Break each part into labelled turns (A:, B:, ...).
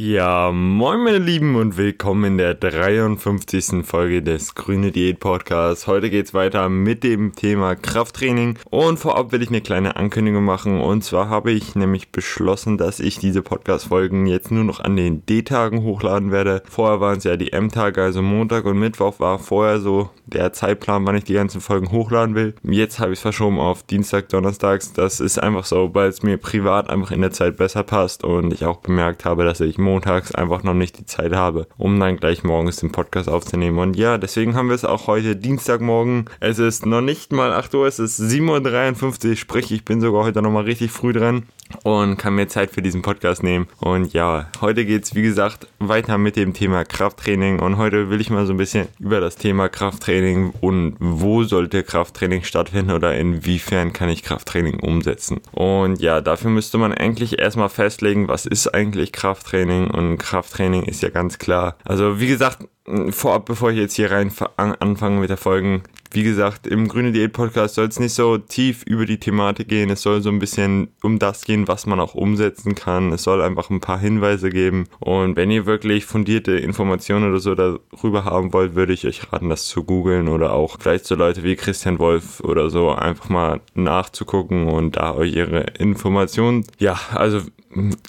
A: Ja, moin meine Lieben und willkommen in der 53. Folge des Grüne Diät Podcasts. Heute geht's weiter mit dem Thema Krafttraining und vorab will ich eine kleine Ankündigung machen und zwar habe ich nämlich beschlossen, dass ich diese Podcast Folgen jetzt nur noch an den D-Tagen hochladen werde. Vorher waren es ja die M-Tage, also Montag und Mittwoch war vorher so der Zeitplan, wann ich die ganzen Folgen hochladen will. Jetzt habe ich es verschoben auf Dienstag, Donnerstags. Das ist einfach so, weil es mir privat einfach in der Zeit besser passt und ich auch bemerkt habe, dass ich montags einfach noch nicht die Zeit habe, um dann gleich morgens den Podcast aufzunehmen. Und ja, deswegen haben wir es auch heute Dienstagmorgen. Es ist noch nicht mal 8 Uhr, es ist 7.53 Uhr, sprich ich bin sogar heute nochmal richtig früh dran und kann mir Zeit für diesen Podcast nehmen. Und ja, heute geht es wie gesagt weiter mit dem Thema Krafttraining und heute will ich mal so ein bisschen über das Thema Krafttraining und wo sollte Krafttraining stattfinden oder inwiefern kann ich Krafttraining umsetzen. Und ja, dafür müsste man eigentlich erstmal festlegen, was ist eigentlich Krafttraining und Krafttraining ist ja ganz klar. Also wie gesagt, vorab, bevor ich jetzt hier rein anfange mit der Folgen, wie gesagt, im Grüne Diät Podcast soll es nicht so tief über die Thematik gehen. Es soll so ein bisschen um das gehen, was man auch umsetzen kann. Es soll einfach ein paar Hinweise geben. Und wenn ihr wirklich fundierte Informationen oder so darüber haben wollt, würde ich euch raten, das zu googeln oder auch vielleicht so Leute wie Christian Wolf oder so einfach mal nachzugucken und da euch ihre Informationen, ja, also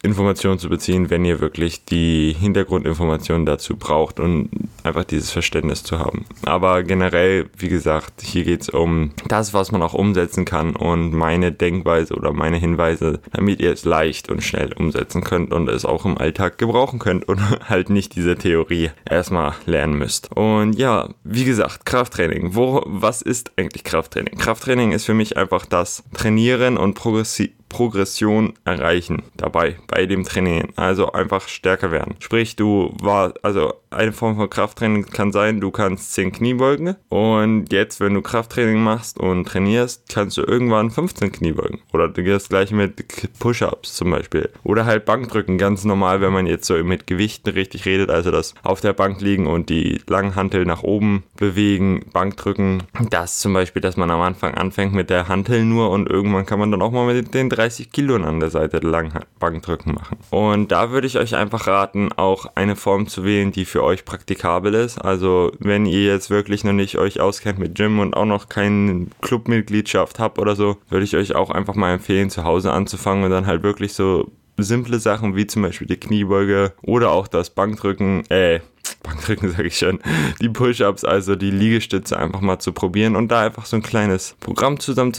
A: Informationen zu beziehen, wenn ihr wirklich die Hintergrundinformationen dazu braucht und einfach dieses Verständnis zu haben. Aber generell, wie gesagt, hier geht es um das, was man auch umsetzen kann und meine Denkweise oder meine Hinweise, damit ihr es leicht und schnell umsetzen könnt und es auch im Alltag gebrauchen könnt und halt nicht diese Theorie erstmal lernen müsst. Und ja, wie gesagt, Krafttraining. Wo, was ist eigentlich Krafttraining? Krafttraining ist für mich einfach das Trainieren und Progressi Progression erreichen dabei bei dem Training. Also einfach stärker werden. Sprich, du war, also eine Form von Krafttraining kann sein, du kannst 10 Kniebeugen und jetzt, wenn du Krafttraining machst und trainierst, kannst du irgendwann 15 Kniebeugen. Oder du gehst gleich mit Push-Ups zum Beispiel. Oder halt Bankdrücken, ganz normal, wenn man jetzt so mit Gewichten richtig redet, also das auf der Bank liegen und die langen Hantel nach oben bewegen, Bankdrücken. Das zum Beispiel, dass man am Anfang anfängt mit der Hantel nur und irgendwann kann man dann auch mal mit den 30 Kilo an der Seite lang Bankdrücken machen. Und da würde ich euch einfach raten, auch eine Form zu wählen, die für euch praktikabel ist. Also wenn ihr jetzt wirklich noch nicht euch auskennt mit Gym und auch noch keine Clubmitgliedschaft habt oder so, würde ich euch auch einfach mal empfehlen, zu Hause anzufangen und dann halt wirklich so simple Sachen wie zum Beispiel die Kniebeuge oder auch das Bankdrücken, äh, Bankdrücken sage ich schon, die Push-Ups, also die Liegestütze einfach mal zu probieren und da einfach so ein kleines Programm zusammen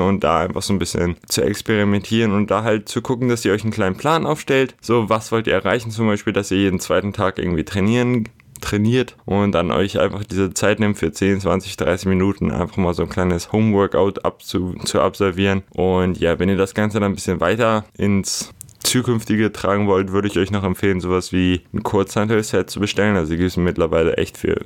A: und da einfach so ein bisschen zu experimentieren und da halt zu gucken, dass ihr euch einen kleinen Plan aufstellt. So, was wollt ihr erreichen? Zum Beispiel, dass ihr jeden zweiten Tag irgendwie trainieren trainiert und dann euch einfach diese Zeit nimmt für 10, 20, 30 Minuten einfach mal so ein kleines Homeworkout abzu, zu absolvieren. Und ja, wenn ihr das Ganze dann ein bisschen weiter ins zukünftige tragen wollt, würde ich euch noch empfehlen, sowas wie ein Kurzhantel-Set zu bestellen. Also die gibt es mittlerweile echt für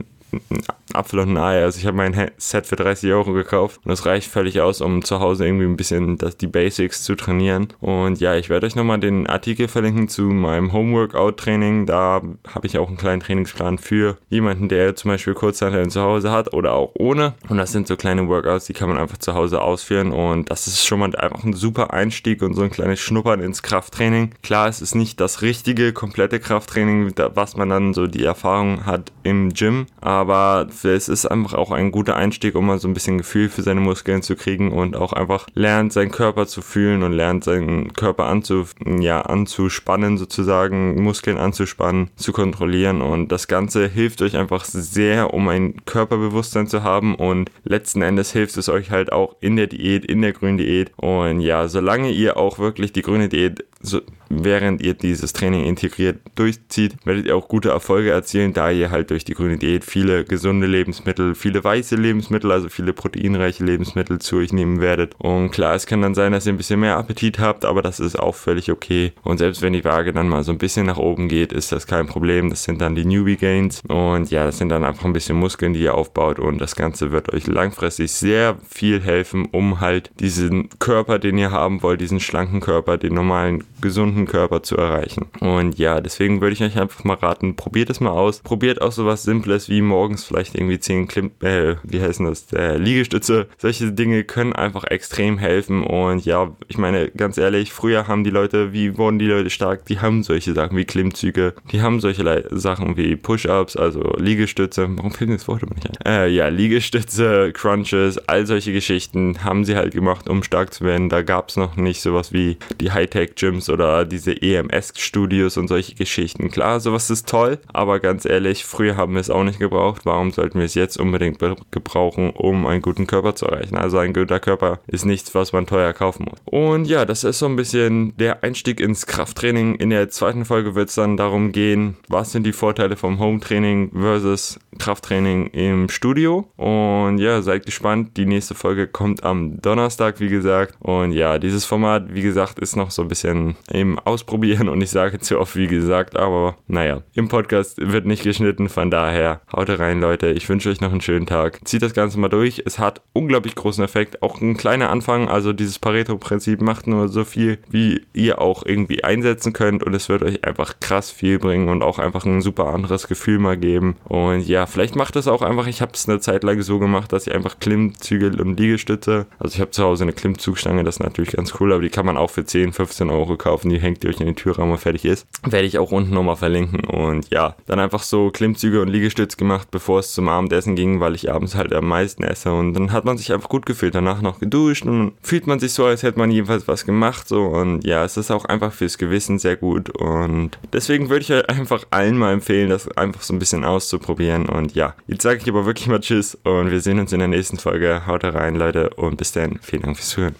A: Apfel und ein Ei. Also ich habe mein Set für 30 Euro gekauft und das reicht völlig aus, um zu Hause irgendwie ein bisschen das, die Basics zu trainieren. Und ja, ich werde euch nochmal den Artikel verlinken zu meinem Homeworkout-Training. Da habe ich auch einen kleinen Trainingsplan für jemanden, der zum Beispiel Kurzhanteln zu Hause hat oder auch ohne. Und das sind so kleine Workouts, die kann man einfach zu Hause ausführen und das ist schon mal einfach ein super Einstieg und so ein kleines Schnuppern ins Krafttraining. Klar, es ist nicht das richtige, komplette Krafttraining, was man dann so die Erfahrung hat im Gym, aber es ist einfach auch ein guter Einstieg, um mal so ein bisschen Gefühl für seine Muskeln zu kriegen und auch einfach lernt, seinen Körper zu fühlen und lernt, seinen Körper anzu, ja, anzuspannen, sozusagen, Muskeln anzuspannen, zu kontrollieren. Und das Ganze hilft euch einfach sehr, um ein Körperbewusstsein zu haben. Und letzten Endes hilft es euch halt auch in der Diät, in der grünen Diät. Und ja, solange ihr auch wirklich die grüne Diät so, während ihr dieses Training integriert durchzieht, werdet ihr auch gute Erfolge erzielen, da ihr halt durch die grüne Diät viele gesunde Lebensmittel, viele weiße Lebensmittel, also viele proteinreiche Lebensmittel zu euch nehmen werdet. Und klar, es kann dann sein, dass ihr ein bisschen mehr Appetit habt, aber das ist auch völlig okay. Und selbst wenn die Waage dann mal so ein bisschen nach oben geht, ist das kein Problem. Das sind dann die Newbie Gains. Und ja, das sind dann einfach ein bisschen Muskeln, die ihr aufbaut. Und das Ganze wird euch langfristig sehr viel helfen, um halt diesen Körper, den ihr haben wollt, diesen schlanken Körper, den normalen gesunden Körper zu erreichen. Und ja, deswegen würde ich euch einfach mal raten, probiert es mal aus. Probiert auch sowas Simples wie morgens vielleicht irgendwie 10 Klim äh, wie heißen das, äh, Liegestütze. Solche Dinge können einfach extrem helfen. Und ja, ich meine, ganz ehrlich, früher haben die Leute, wie wurden die Leute stark? Die haben solche Sachen wie Klimmzüge, die haben solche Le Sachen wie Push-Ups, also Liegestütze. Warum fehlen mir das Wort nicht ein? Äh, ja, Liegestütze, Crunches, all solche Geschichten haben sie halt gemacht, um stark zu werden. Da gab es noch nicht sowas wie die Hightech-Gyms oder diese EMS-Studios und solche Geschichten. Klar, sowas ist toll, aber ganz ehrlich, früher haben wir es auch nicht gebraucht. Warum sollten wir es jetzt unbedingt gebrauchen, um einen guten Körper zu erreichen? Also ein guter Körper ist nichts, was man teuer kaufen muss. Und ja, das ist so ein bisschen der Einstieg ins Krafttraining. In der zweiten Folge wird es dann darum gehen, was sind die Vorteile vom Home-Training versus Krafttraining im Studio. Und ja, seid gespannt. Die nächste Folge kommt am Donnerstag, wie gesagt. Und ja, dieses Format, wie gesagt, ist noch so ein bisschen im Ausprobieren und ich sage zu oft, wie gesagt, aber naja, im Podcast wird nicht geschnitten, von daher haut rein, Leute. Ich wünsche euch noch einen schönen Tag. Zieht das Ganze mal durch. Es hat unglaublich großen Effekt. Auch ein kleiner Anfang, also dieses Pareto-Prinzip macht nur so viel, wie ihr auch irgendwie einsetzen könnt und es wird euch einfach krass viel bringen und auch einfach ein super anderes Gefühl mal geben. Und ja, vielleicht macht es auch einfach, ich habe es eine Zeit lang so gemacht, dass ich einfach Klimmzüge und Liegestütze, also ich habe zu Hause eine Klimmzugstange, das ist natürlich ganz cool, aber die kann man auch für 10, 15 Euro kaufen, die hängt ihr euch in den Türraum und fertig ist. Werde ich auch unten nochmal verlinken und ja, dann einfach so Klimmzüge und Liegestütze gemacht, bevor es zum Abendessen ging, weil ich abends halt am meisten esse und dann hat man sich einfach gut gefühlt, danach noch geduscht und fühlt man sich so, als hätte man jedenfalls was gemacht so und ja, es ist auch einfach fürs Gewissen sehr gut und deswegen würde ich euch einfach allen mal empfehlen, das einfach so ein bisschen auszuprobieren und ja, jetzt sage ich aber wirklich mal Tschüss und wir sehen uns in der nächsten Folge. Haut rein, Leute, und bis dann. Vielen Dank fürs Zuhören.